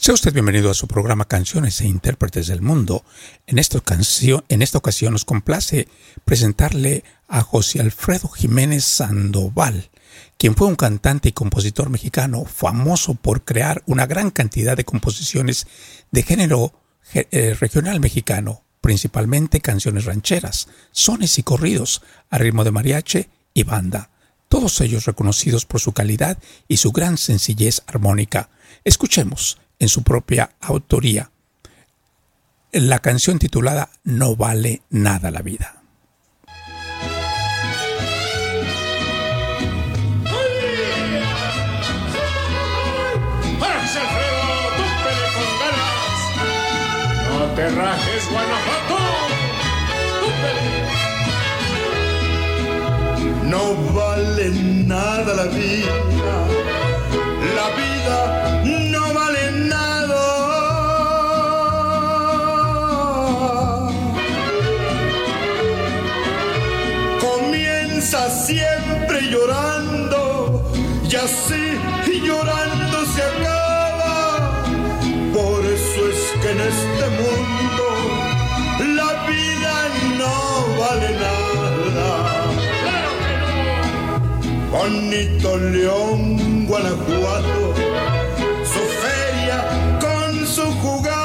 Sea usted bienvenido a su programa Canciones e Intérpretes del Mundo. En esta, ocasión, nos complace presentarle a José Alfredo Jiménez Sandoval, quien fue un cantante y compositor mexicano famoso por crear una gran cantidad de composiciones de género eh, regional mexicano, principalmente canciones rancheras, sones y corridos a ritmo de mariachi y banda, todos ellos reconocidos por su calidad y su gran sencillez armónica. Escuchemos en su propia autoría la canción titulada No vale nada la vida. No te rajes, Guanajuato. No vale nada la vida. Y llorando se acaba. Por eso es que en este mundo la vida no vale nada. Bonito León, Guanajuato, su feria con su jugada.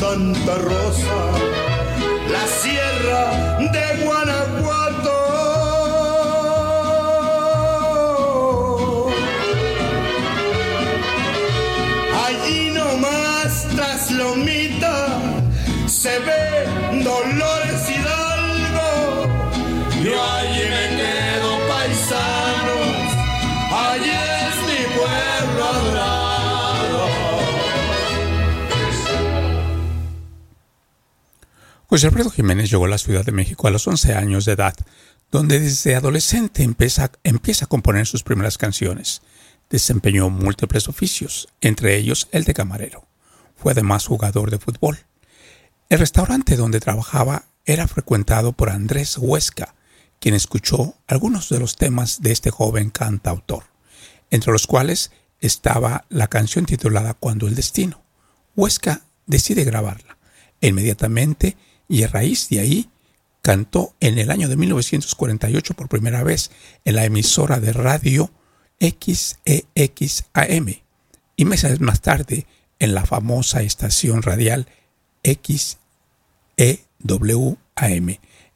Santa Rosa, la sierra de Guanajuato. Allí nomás tras Lomita se José Alfredo Jiménez llegó a la Ciudad de México a los 11 años de edad, donde desde adolescente empieza, a componer sus primeras canciones. Desempeñó múltiples oficios, entre ellos el de camarero. Fue además jugador de fútbol. El restaurante donde trabajaba era frecuentado por Andrés Huesca, quien escuchó algunos de los temas de este joven cantautor, entre los cuales estaba la canción titulada Cuando el destino. Huesca decide grabarla. E inmediatamente, y a raíz de ahí, cantó en el año de 1948 por primera vez en la emisora de radio XEXAM y meses más tarde en la famosa estación radial XEWAM,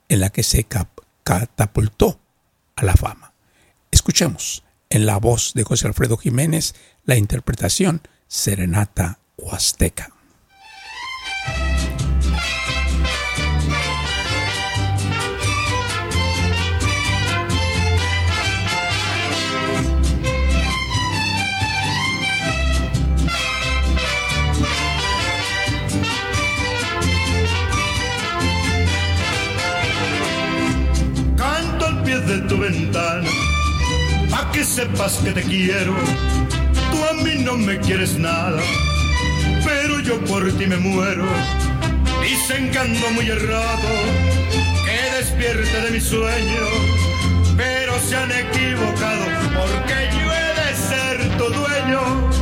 en la que se catapultó a la fama. Escuchemos en la voz de José Alfredo Jiménez la interpretación Serenata Huasteca. Sepas que te quiero. Tú a mí no me quieres nada, pero yo por ti me muero. Dicen que ando muy errado, que despierte de mi sueño, pero se han equivocado, porque yo he de ser tu dueño.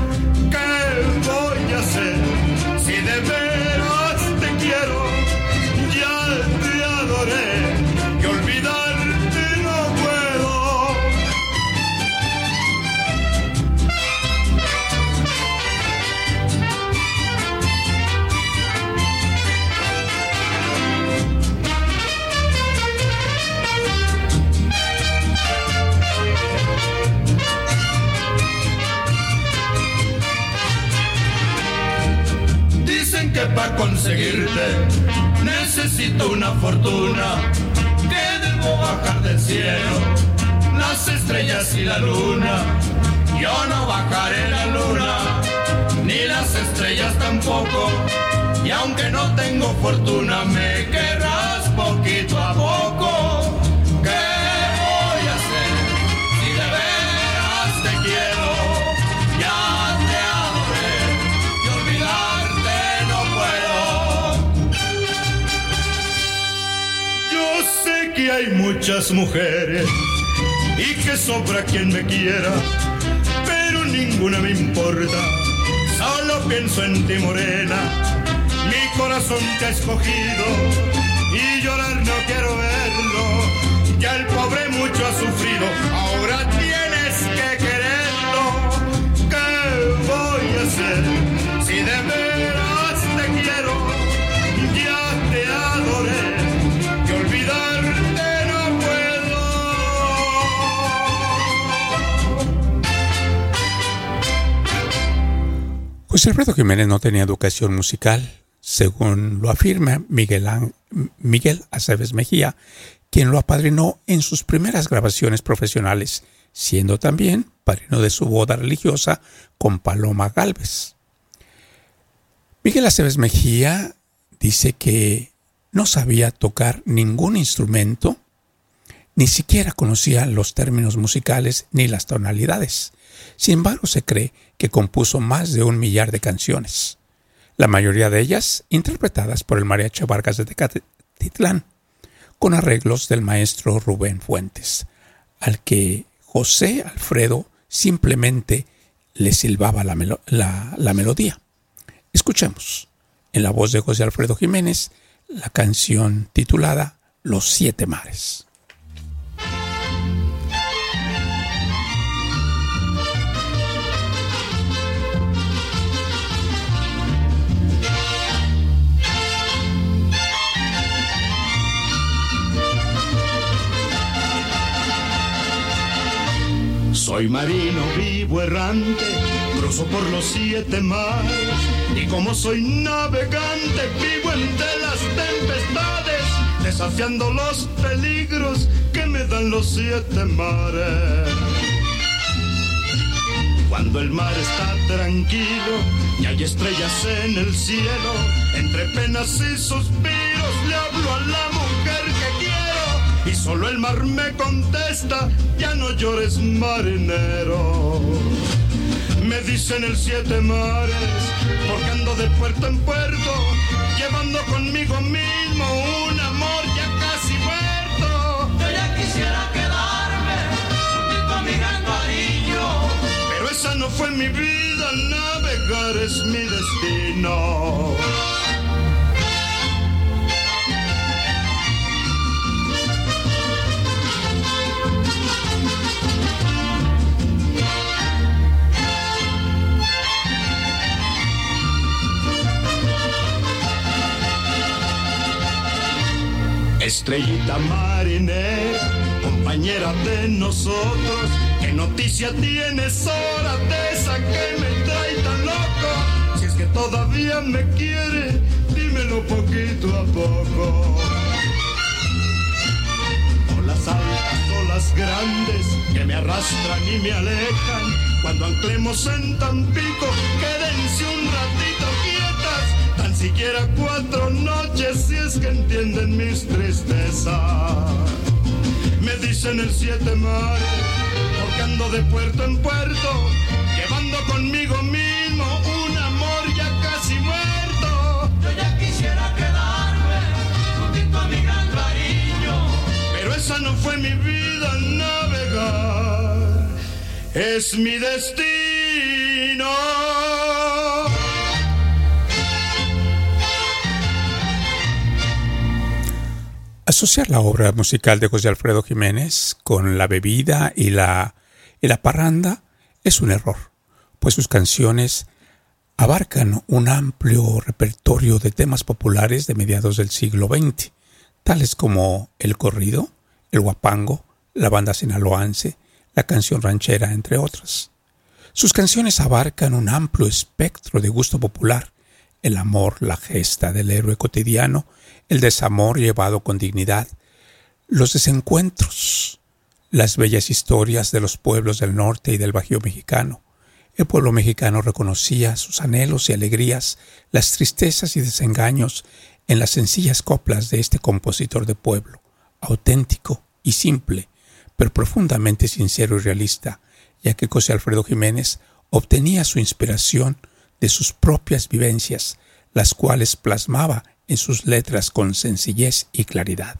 Fortuna que debo bajar del cielo, las estrellas y la luna. Yo no bajaré la luna, ni las estrellas tampoco. Y aunque no tengo fortuna, me querrás muchas mujeres y que sobra quien me quiera, pero ninguna me importa. Solo pienso en ti, morena. Mi corazón te ha escogido y llorar Alfredo Jiménez no tenía educación musical, según lo afirma Miguel, Miguel Aceves Mejía, quien lo apadrinó en sus primeras grabaciones profesionales, siendo también padrino de su boda religiosa con Paloma Galvez. Miguel Aceves Mejía dice que no sabía tocar ningún instrumento, ni siquiera conocía los términos musicales ni las tonalidades. Sin embargo, se cree que compuso más de un millar de canciones, la mayoría de ellas interpretadas por el mariachi Vargas de Tecatitlán, con arreglos del maestro Rubén Fuentes, al que José Alfredo simplemente le silbaba la, la melodía. Escuchemos, en la voz de José Alfredo Jiménez, la canción titulada Los Siete Mares. Soy marino vivo errante, cruzo por los siete mares y como soy navegante vivo entre las tempestades, desafiando los peligros que me dan los siete mares. Cuando el mar está tranquilo y hay estrellas en el cielo, entre penas y suspiros le hablo a la y solo el mar me contesta, ya no llores marinero. Me dicen el siete mares, porque ando de puerto en puerto, llevando conmigo mismo un amor ya casi muerto. Yo ya quisiera quedarme junto a mi gran cariño. Pero esa no fue mi vida, navegar es mi destino. Estrellita marinera, compañera de nosotros, ¿qué noticia tienes ahora de esa que me trae tan loco? Si es que todavía me quiere, dímelo poquito a poco. Olas altas, olas grandes, que me arrastran y me alejan. Cuando anclemos en Tampico, quédense un ratito siquiera cuatro noches, si es que entienden mis tristezas. Me dicen el siete mares, porque ando de puerto en puerto, llevando conmigo mismo un amor ya casi muerto. Yo ya quisiera quedarme juntito a mi gran cariño. Pero esa no fue mi vida navegar, es mi destino. Asociar la obra musical de José Alfredo Jiménez con la bebida y la, y la parranda es un error, pues sus canciones abarcan un amplio repertorio de temas populares de mediados del siglo XX, tales como el corrido, el guapango, la banda sinaloense, la canción ranchera, entre otras. Sus canciones abarcan un amplio espectro de gusto popular, el amor, la gesta del héroe cotidiano, el desamor llevado con dignidad, los desencuentros, las bellas historias de los pueblos del norte y del Bajío mexicano. El pueblo mexicano reconocía sus anhelos y alegrías, las tristezas y desengaños en las sencillas coplas de este compositor de pueblo, auténtico y simple, pero profundamente sincero y realista, ya que José Alfredo Jiménez obtenía su inspiración de sus propias vivencias, las cuales plasmaba en sus letras con sencillez y claridad.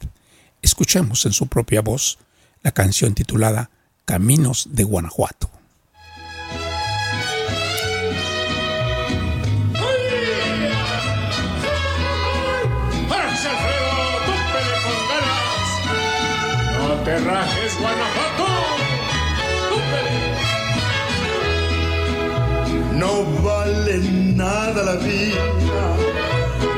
Escuchemos en su propia voz la canción titulada Caminos de Guanajuato. ¡No te rajes, Guanajuato! ¡Túpele! No vale nada la vida,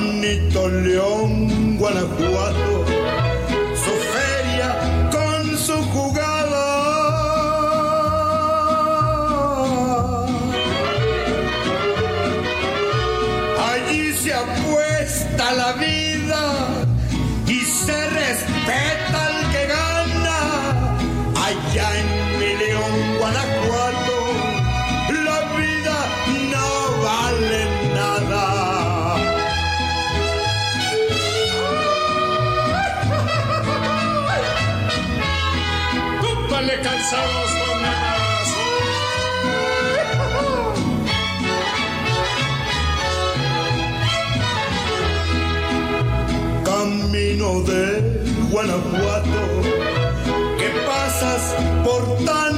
Bonito León, Guanajuato, su feria con su jugada. Allí se apuesta la vida Camino de Guanajuato, que pasas por tanto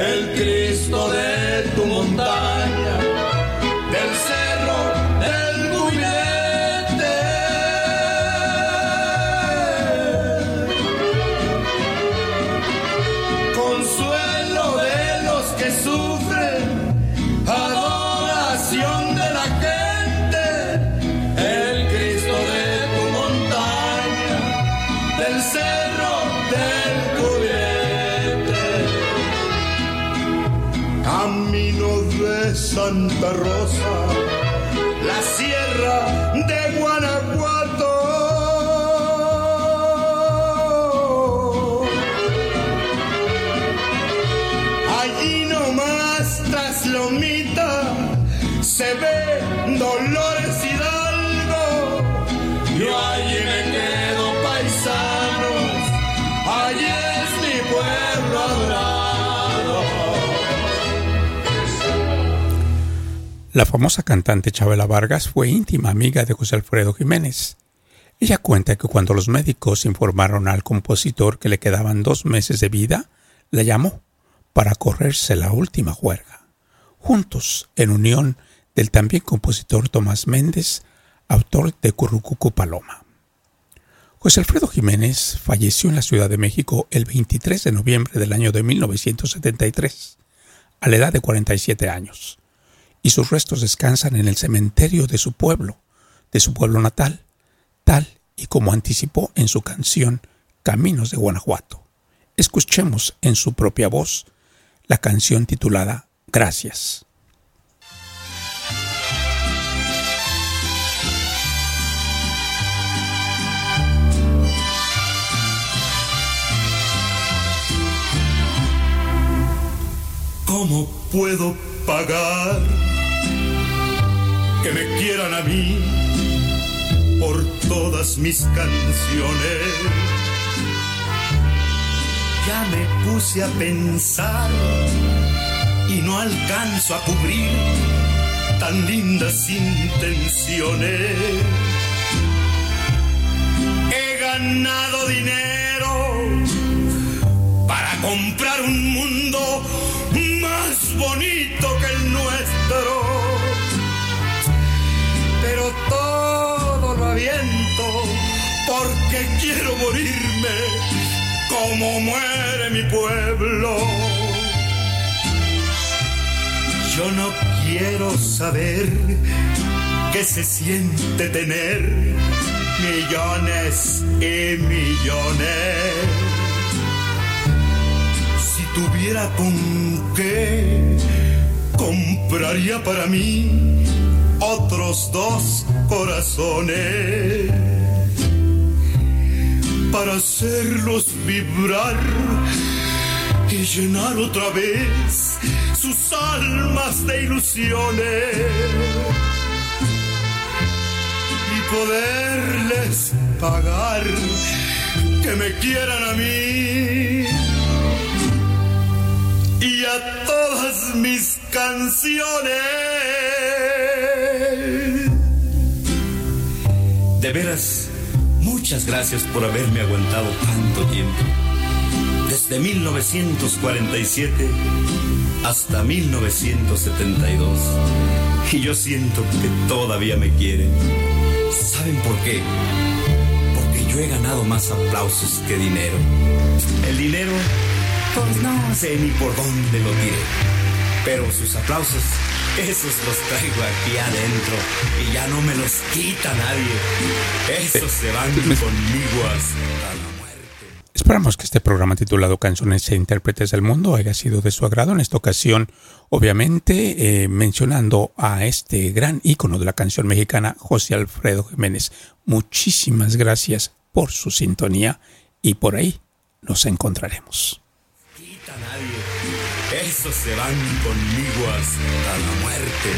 el Cristo de tu montaña, Camino de Santa Rosa, la sierra de Guanajuato. Allí nomás tras lo mío bonita se ve La famosa cantante Chabela Vargas fue íntima amiga de José Alfredo Jiménez. Ella cuenta que cuando los médicos informaron al compositor que le quedaban dos meses de vida, la llamó para correrse la última juerga. Juntos, en unión del también compositor Tomás Méndez, autor de Currucucu Paloma. José Alfredo Jiménez falleció en la Ciudad de México el 23 de noviembre del año de 1973, a la edad de 47 años, y sus restos descansan en el cementerio de su pueblo, de su pueblo natal, tal y como anticipó en su canción Caminos de Guanajuato. Escuchemos en su propia voz la canción titulada Gracias. ¿Cómo puedo pagar que me quieran a mí por todas mis canciones? Ya me puse a pensar y no alcanzo a cubrir tan lindas intenciones. He ganado dinero para comprar un porque quiero morirme como muere mi pueblo. Yo no quiero saber qué se siente tener millones y millones si tuviera con qué, compraría para mí otros dos corazones. Para hacerlos vibrar y llenar otra vez sus almas de ilusiones. Y poderles pagar que me quieran a mí. Y a todas mis canciones. De veras, muchas gracias por haberme aguantado tanto tiempo. Desde 1947 hasta 1972. Y yo siento que todavía me quieren. ¿Saben por qué? Porque yo he ganado más aplausos que dinero. El dinero pues no sé ni por dónde lo tiré. Pero sus aplausos, esos los traigo aquí adentro y ya no me los quita nadie. Esos se van conmigo hasta la muerte. Esperamos que este programa titulado Canciones e Intérpretes del Mundo haya sido de su agrado. En esta ocasión, obviamente, eh, mencionando a este gran ícono de la canción mexicana, José Alfredo Jiménez. Muchísimas gracias por su sintonía y por ahí nos encontraremos quita nadie. Esos se van conmigo hasta la muerte.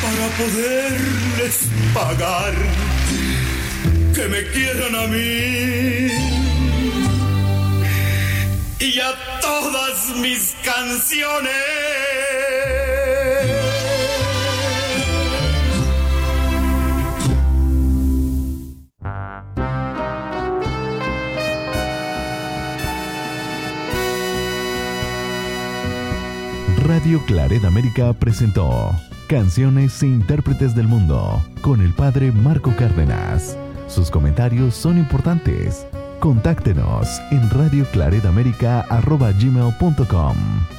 Para poderles pagar que me quieran a mí y a todas mis canciones. Radio Claret América presentó Canciones e Intérpretes del Mundo con el padre Marco Cárdenas. Sus comentarios son importantes. Contáctenos en radioclaredamerica.gmail.com